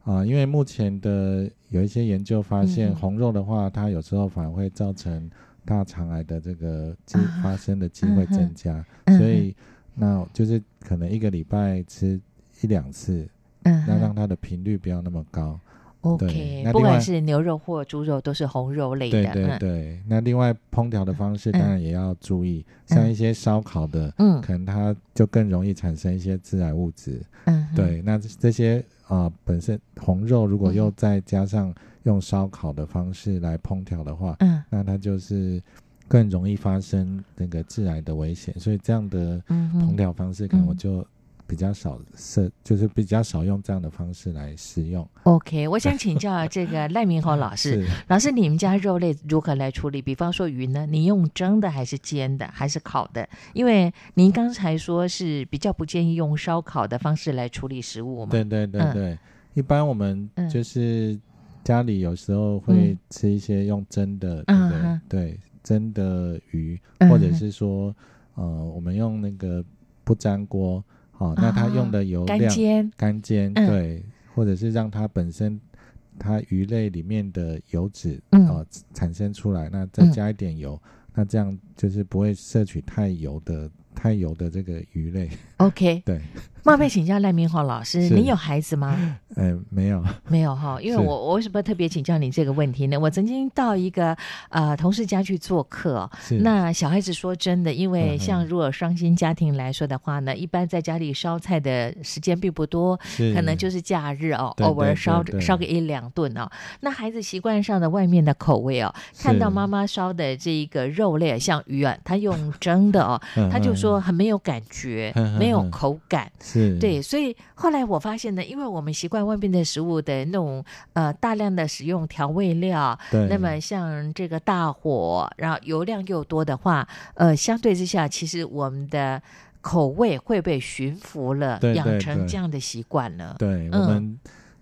啊、呃，因为目前的有一些研究发现，嗯、红肉的话，它有时候反而会造成大肠癌的这个机发生的机会增加，嗯、所以那就是可能一个礼拜吃。一两次，嗯，那让它的频率不要那么高。OK，不管是牛肉或猪肉，都是红肉类的。对对对。嗯、那另外烹调的方式当然也要注意，嗯、像一些烧烤的，嗯，可能它就更容易产生一些致癌物质。嗯，对。那这些啊、呃，本身红肉如果又再加上用烧烤的方式来烹调的话，嗯，那它就是更容易发生那个致癌的危险。所以这样的烹调方式，可能我就。比较少是，就是比较少用这样的方式来食用。OK，我想请教 这个赖明宏老师，老师，你们家肉类如何来处理？比方说鱼呢，你用蒸的还是煎的还是烤的？因为您刚才说是比较不建议用烧烤的方式来处理食物嘛。对对对对，嗯、一般我们就是家里有时候会吃一些用蒸的，嗯、对不对？嗯、对，蒸的鱼，或者是说，呃，我们用那个不粘锅。哦，那它用的油量干煎，干煎对，或者是让它本身它鱼类里面的油脂哦产生出来，那再加一点油，那这样就是不会摄取太油的太油的这个鱼类。OK，对。冒昧请教赖明宏老师，你有孩子吗？哎，没有，没有哈。因为我我为什么特别请教你这个问题呢？我曾经到一个呃同事家去做客，那小孩子说真的，因为像如果双薪家庭来说的话呢，一般在家里烧菜的时间并不多，可能就是假日哦，偶尔烧烧个一两顿哦。那孩子习惯上的外面的口味哦，看到妈妈烧的这一个肉类像鱼啊，他用蒸的哦，他就说很没有感觉，没有口感。是对，所以后来我发现呢，因为我们习惯外面的食物的那种呃大量的使用调味料，对，那么像这个大火，然后油量又多的话，呃，相对之下，其实我们的口味会被驯服了，对对对，养成这样的习惯了。对，嗯、我们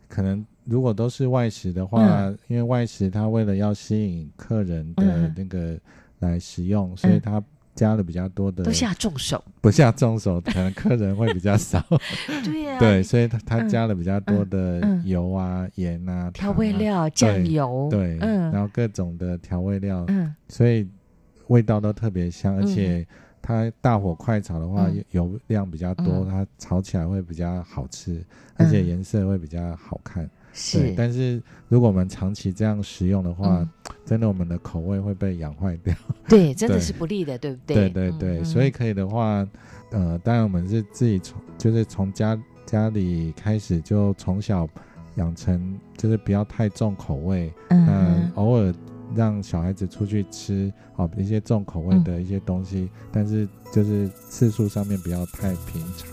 可能如果都是外食的话，嗯、因为外食它为了要吸引客人的那个来食用，嗯、所以它。加了比较多的，都下重手，不下重手，可能客人会比较少。对呀，对，所以他他加了比较多的油啊、盐啊、调味料、酱油，对，然后各种的调味料，嗯，所以味道都特别香，而且它大火快炒的话，嗯。油量比较多，嗯。它炒起来会比较好吃，而且颜色会比较好看。对，是，但是如果我们长期这样食用的话，嗯。真的我们的口味会被养坏掉。对，真的是不利的，对不对？对？对对，嗯。所以可以的话，呃，当然我们是自己从就是从家家里开始就从小养成，就是不要太重口味，嗯偶尔让小孩子出去吃哦一些重口味的一些东西，但是就是次数上面不要太平常，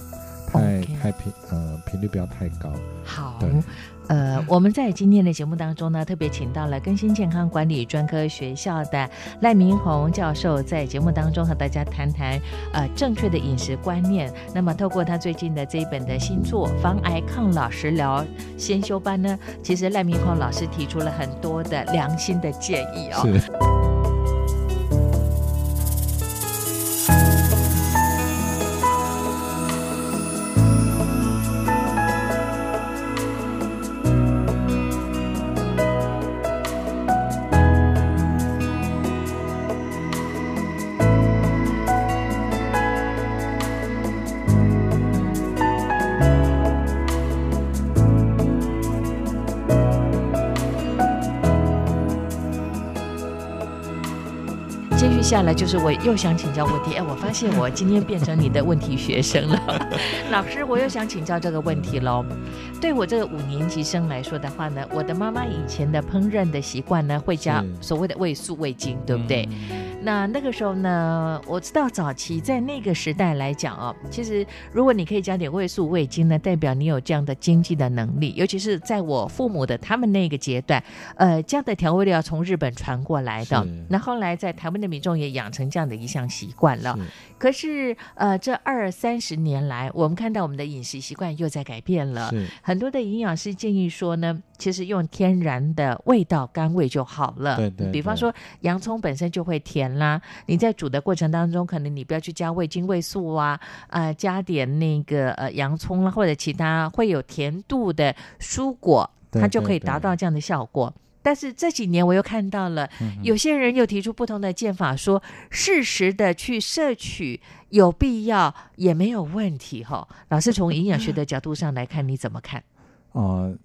太太频呃频率不要太高。好。对，呃，我们在今天的节目当中呢，特别请到了更新健康管理专科学校的赖明宏教授，在节目当中和大家谈谈呃正确的饮食观念。那么，透过他最近的这一本的新作《防癌抗老食疗先修班》呢，其实赖明宏老师提出了很多的良心的建议哦。下来就是我又想请教问题，哎，我发现我今天变成你的问题学生了，老师，我又想请教这个问题喽。对我这个五年级生来说的话呢，我的妈妈以前的烹饪的习惯呢，会加所谓的味素味精，对不对？嗯那那个时候呢，我知道早期在那个时代来讲哦，其实如果你可以加点味素味精呢，代表你有这样的经济的能力。尤其是在我父母的他们那个阶段，呃，这样的调味料从日本传过来的，那后来在台湾的民众也养成这样的一项习惯了。是可是呃，这二三十年来，我们看到我们的饮食习惯又在改变了。很多的营养师建议说呢，其实用天然的味道甘味就好了。对对对比方说洋葱本身就会甜啦，你在煮的过程当中，可能你不要去加味精、味素啊，呃，加点那个呃洋葱啦，或者其他会有甜度的蔬果，对它就可以达到这样的效果。但是这几年我又看到了，嗯有些人又提出不同的见法说，适时的去摄取有必要，也没有问题哈。老师从营养学的角度上来看，你怎么看？哦、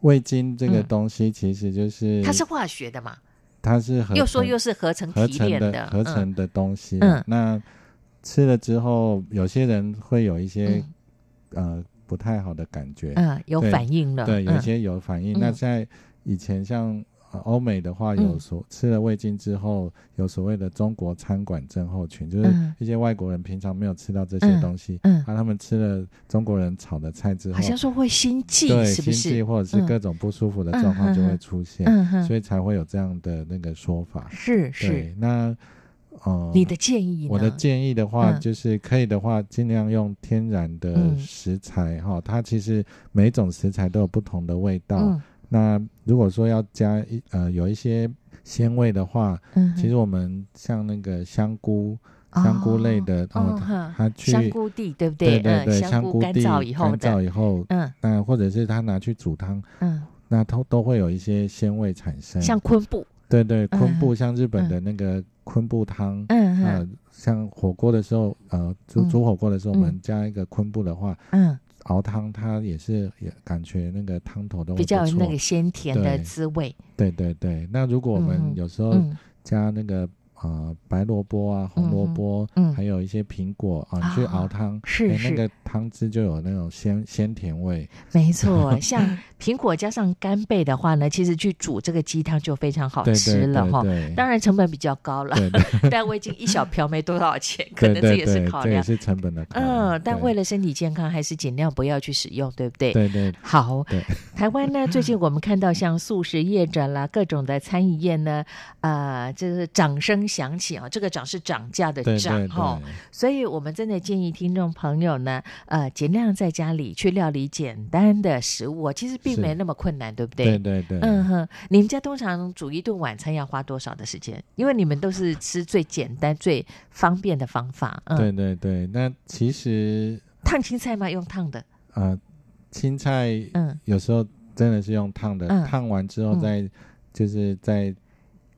味精这个嗯东西其实就是它是化学的嘛？它是合又说又是合成提合成的炼的，合成的东西。嗯那吃了之后，有些人会有一些、嗯。呃不太好的感觉，嗯，有对反应了，对，有嗯。一些有反应。嗯。那在以前像呃欧美的话，嗯有所、吃了味精之后，有所谓的中国餐馆症候群，就是嗯一些外国人平常没有吃到这些嗯东西，嗯啊，他们吃了中国人炒的菜之后，好像说会心悸，对是不是？心悸或者是嗯各种不舒服的状况就会出现，所以才会有这样的那个说法。是是对，，那呃，你的建议呢？我的建议的话，嗯就是可以的话，尽量用天然的嗯食材哈、它其实每一种食材都有不同的味道。嗯那如果说要加一呃有一些鲜味的话，嗯，其实我们像那个香菇、香菇类的哦它去香菇地对不对？对对，对，香菇干燥以后干燥，以后，嗯。那或者是它拿去煮汤，嗯，那都都会有一些鲜味产生。像昆布，对对，昆嗯布像日本的那个昆布汤，嗯呃嗯，像火锅的时候，呃，煮嗯。煮火锅的时候，我嗯们加一个昆布的话，嗯，熬汤它也是也感觉那个汤头都比较有那个鲜甜的对。滋味，对对对。那如果我嗯们有时候嗯。加那个呃白萝卜啊、红萝卜，嗯还有一些苹果啊，你去熬汤，是那个汤汁就有那种鲜鲜甜味。没错，像苹果加上干贝的话呢，其实去煮这个鸡汤就非常好吃了哈。当然成本比较高了，但味精一小瓢没多少钱，可能这也是考量。这也是成本的考量。嗯，但为了身体健康，还是尽量不要去使用，对不对？对对好，对台湾呢，最近我们看到像素食业者啦，各种的餐饮业呢，呃，就是掌声响起啊，这个涨是涨价的涨哈，对，所以我们真的建议听众朋友呢，呃，尽量在家里去料理简单的食物，其实并是没那么困难，对不对？对对对，嗯哼，你们家通常煮一顿晚餐要花多少的时间？因为你们都是吃最简单、最方便的方法。嗯，对对对，那其实烫青菜吗？用烫的。呃，青菜嗯有时候真的是用烫的，嗯烫完之后嗯再、就是再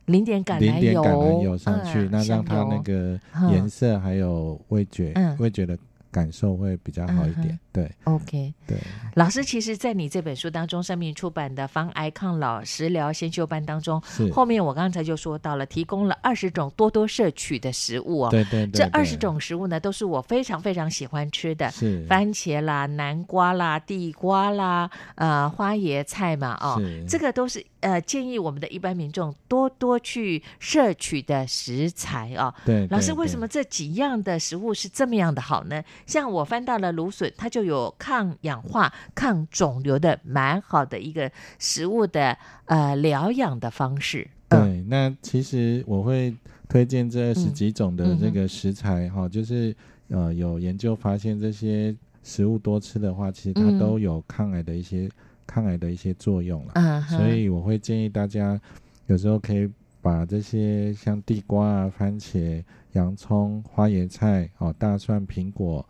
淋点橄榄油，淋点橄榄油上去，嗯、那让它那个颜色还有味觉，嗯、味觉的。感受会比较好一点，嗯、对，OK，对。老师，其实，在你这本书当中，生命出版的《防癌抗老食疗先修班》当中，是。后面我刚才就说到了，提供了二十种多多摄取的食物哦。对对，对对，这二十种食物呢，都是我非常非常喜欢吃的，是。番茄啦、南瓜啦、地瓜啦、呃花椰菜嘛，哦，是。这个都是呃建议我们的一般民众多多去摄取的食材哦。对，对，老师，为什么这几样的食物是这么样的好呢？像我翻到了芦笋，它就有抗氧化、抗肿瘤的蛮好的一个食物的呃疗养的方式。对，嗯、那其实我会推荐这二十几种的这个食材哈、就是呃有研究发现这些食物多吃的话，其实它都有抗癌的一些、嗯、抗癌的一些作用了。嗯，所以我会建议大家有时候可以把这些像地瓜啊、番茄、洋葱、花椰菜、哦大蒜、苹果。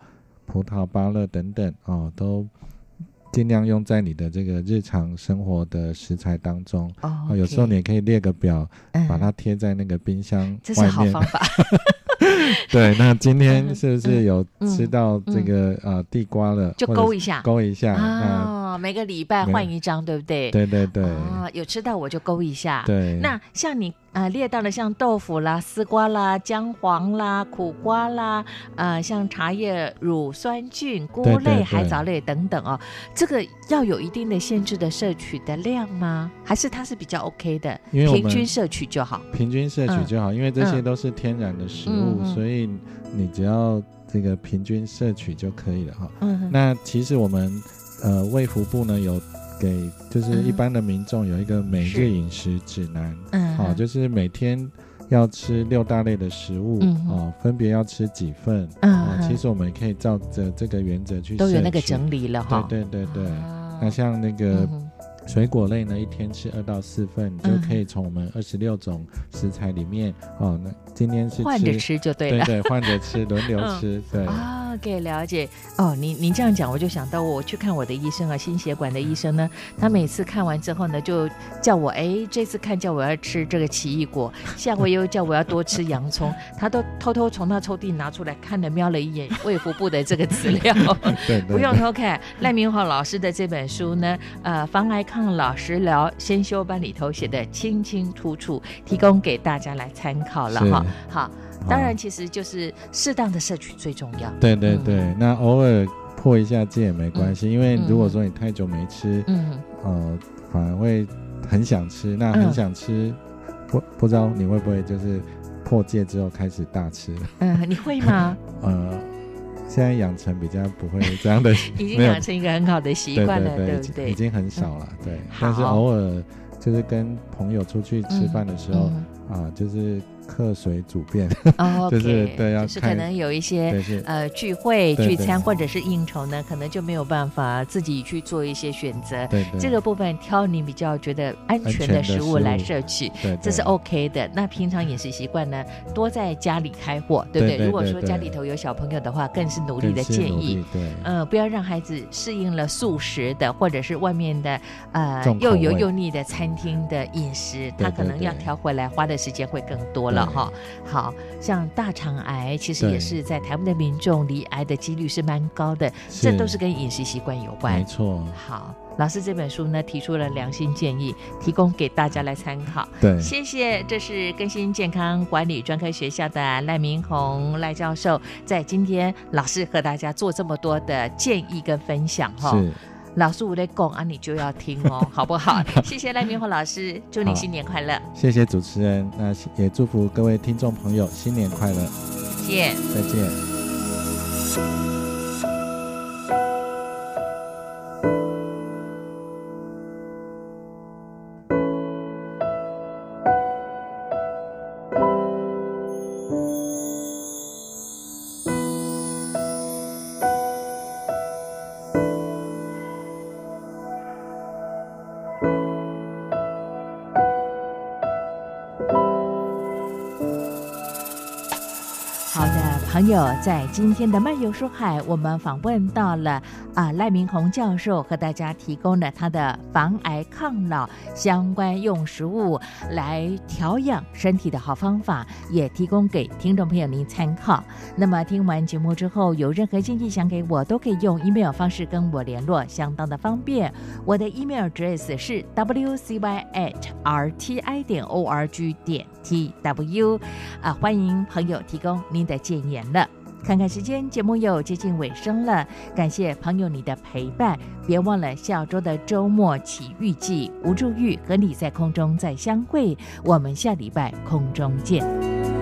葡萄、芭乐等等哦，都尽量用在你的这个日常生活的食材当中。哦，哦有时候你也可以列个表，嗯、把它贴在那个冰箱外面。这是好方法。对，那今天是不是有吃到这个、嗯嗯、呃地瓜了？就勾一下，勾一下。哦，每个礼拜换一张，对不对？对对对。啊、哦，有吃到我就勾一下。对。那像你啊、呃、列到了像豆腐啦、丝瓜啦、姜黄啦、苦瓜啦，呃，像茶叶、乳酸菌、菇类对对对、海藻类等等哦，这个要有一定的限制的摄取的量吗？还是它是比较 OK 的？因为平均摄取就好。平均摄取就好，嗯、因为这些都是天然的食物。嗯所以你只要这个平均摄取就可以了哈。嗯。那其实我们呃卫福部呢有给就是一般的民众有一个每日饮食指南。嗯。好，就是每天要吃六大类的食物。嗯。哦，分别要吃几份？嗯。其实我们也可以照着这个原则去。都有那个整理了哈。对对对对。那像那个。水果类呢，一天吃二到四份，你就可以从我们二十六种食材里面、嗯、哦。那今天是换着吃就对了，对对，换着吃，轮流吃，对。啊，可以了解哦。您您这样讲，我就想到我去看我的医生啊，心血管的医生呢，他每次看完之后呢，就叫我哎，这次看叫我要吃这个奇异果，下回又叫我要多吃洋葱，他都偷偷从他抽屉拿出来看了，瞄了一眼卫福部的这个资料。对，对，对，不用偷看，赖明华老师的这本书呢，呃，防癌抗老食疗先修班里头写的清清楚楚，提供给大家来参考了哈。好，当然其实就是适当的摄取最重要。对对对，嗯、那偶尔破一下戒也没关系、嗯，因为如果说你太久没吃，嗯，呃，反而会很想吃。那很想吃，嗯、不不知道你会不会就是破戒之后开始大吃？嗯，你会吗？呃。现在养成比较不会这样的，已经养成一个很好的习惯了，对，对，对，对不对？已经很少了，嗯、对。但是偶尔就是跟朋友出去吃饭的时候，啊，就是。客随主便，哦、okay, 就是对，要就是可能有一些呃聚会聚餐或者是应酬呢，可能就没有办法自己去做一些选择。对，对，这个部分挑你比较觉得安全的食物来摄取，对，这是 OK 的。那平常饮食习惯呢，多在家里开火，对不对？如果说家里头有小朋友的话，更是努力的建议，对，嗯、呃，不要让孩子适应了素食的或者是外面的呃又油又腻的餐厅的饮食，他可能要调回来花的时间会更多了。哈，好像大肠癌其实也是在台湾的民众罹癌的几率是蛮高的，这都是跟饮食习惯有关。没错。好，老师这本书呢提出了良心建议，提供给大家来参考。对，谢谢。这是更新健康管理专科学校的赖明宏赖教授，在今天老师和大家做这么多的建议跟分享哈。是。老师我在讲啊，你就要听哦，好不好？谢谢赖明宏老师，祝你新年快乐。谢谢主持人，那也祝福各位听众朋友新年快乐。见，再见。在今天的漫游书海，我们访问到了啊赖明宏教授，和大家提供了他的防癌抗老相关用食物来调养身体的好方法，也提供给听众朋友您参考。那么听完节目之后，有任何建议想给我，都可以用 email 方式跟我联络，相当的方便。我的 email address 是 wcy at rti 点 org 点 tw 啊，欢迎朋友提供您的建言了。看看时间，节目又接近尾声了，感谢朋友你的陪伴，别忘了下周的周末奇遇记，吴祝玉和你在空中再相会，我们下礼拜空中见。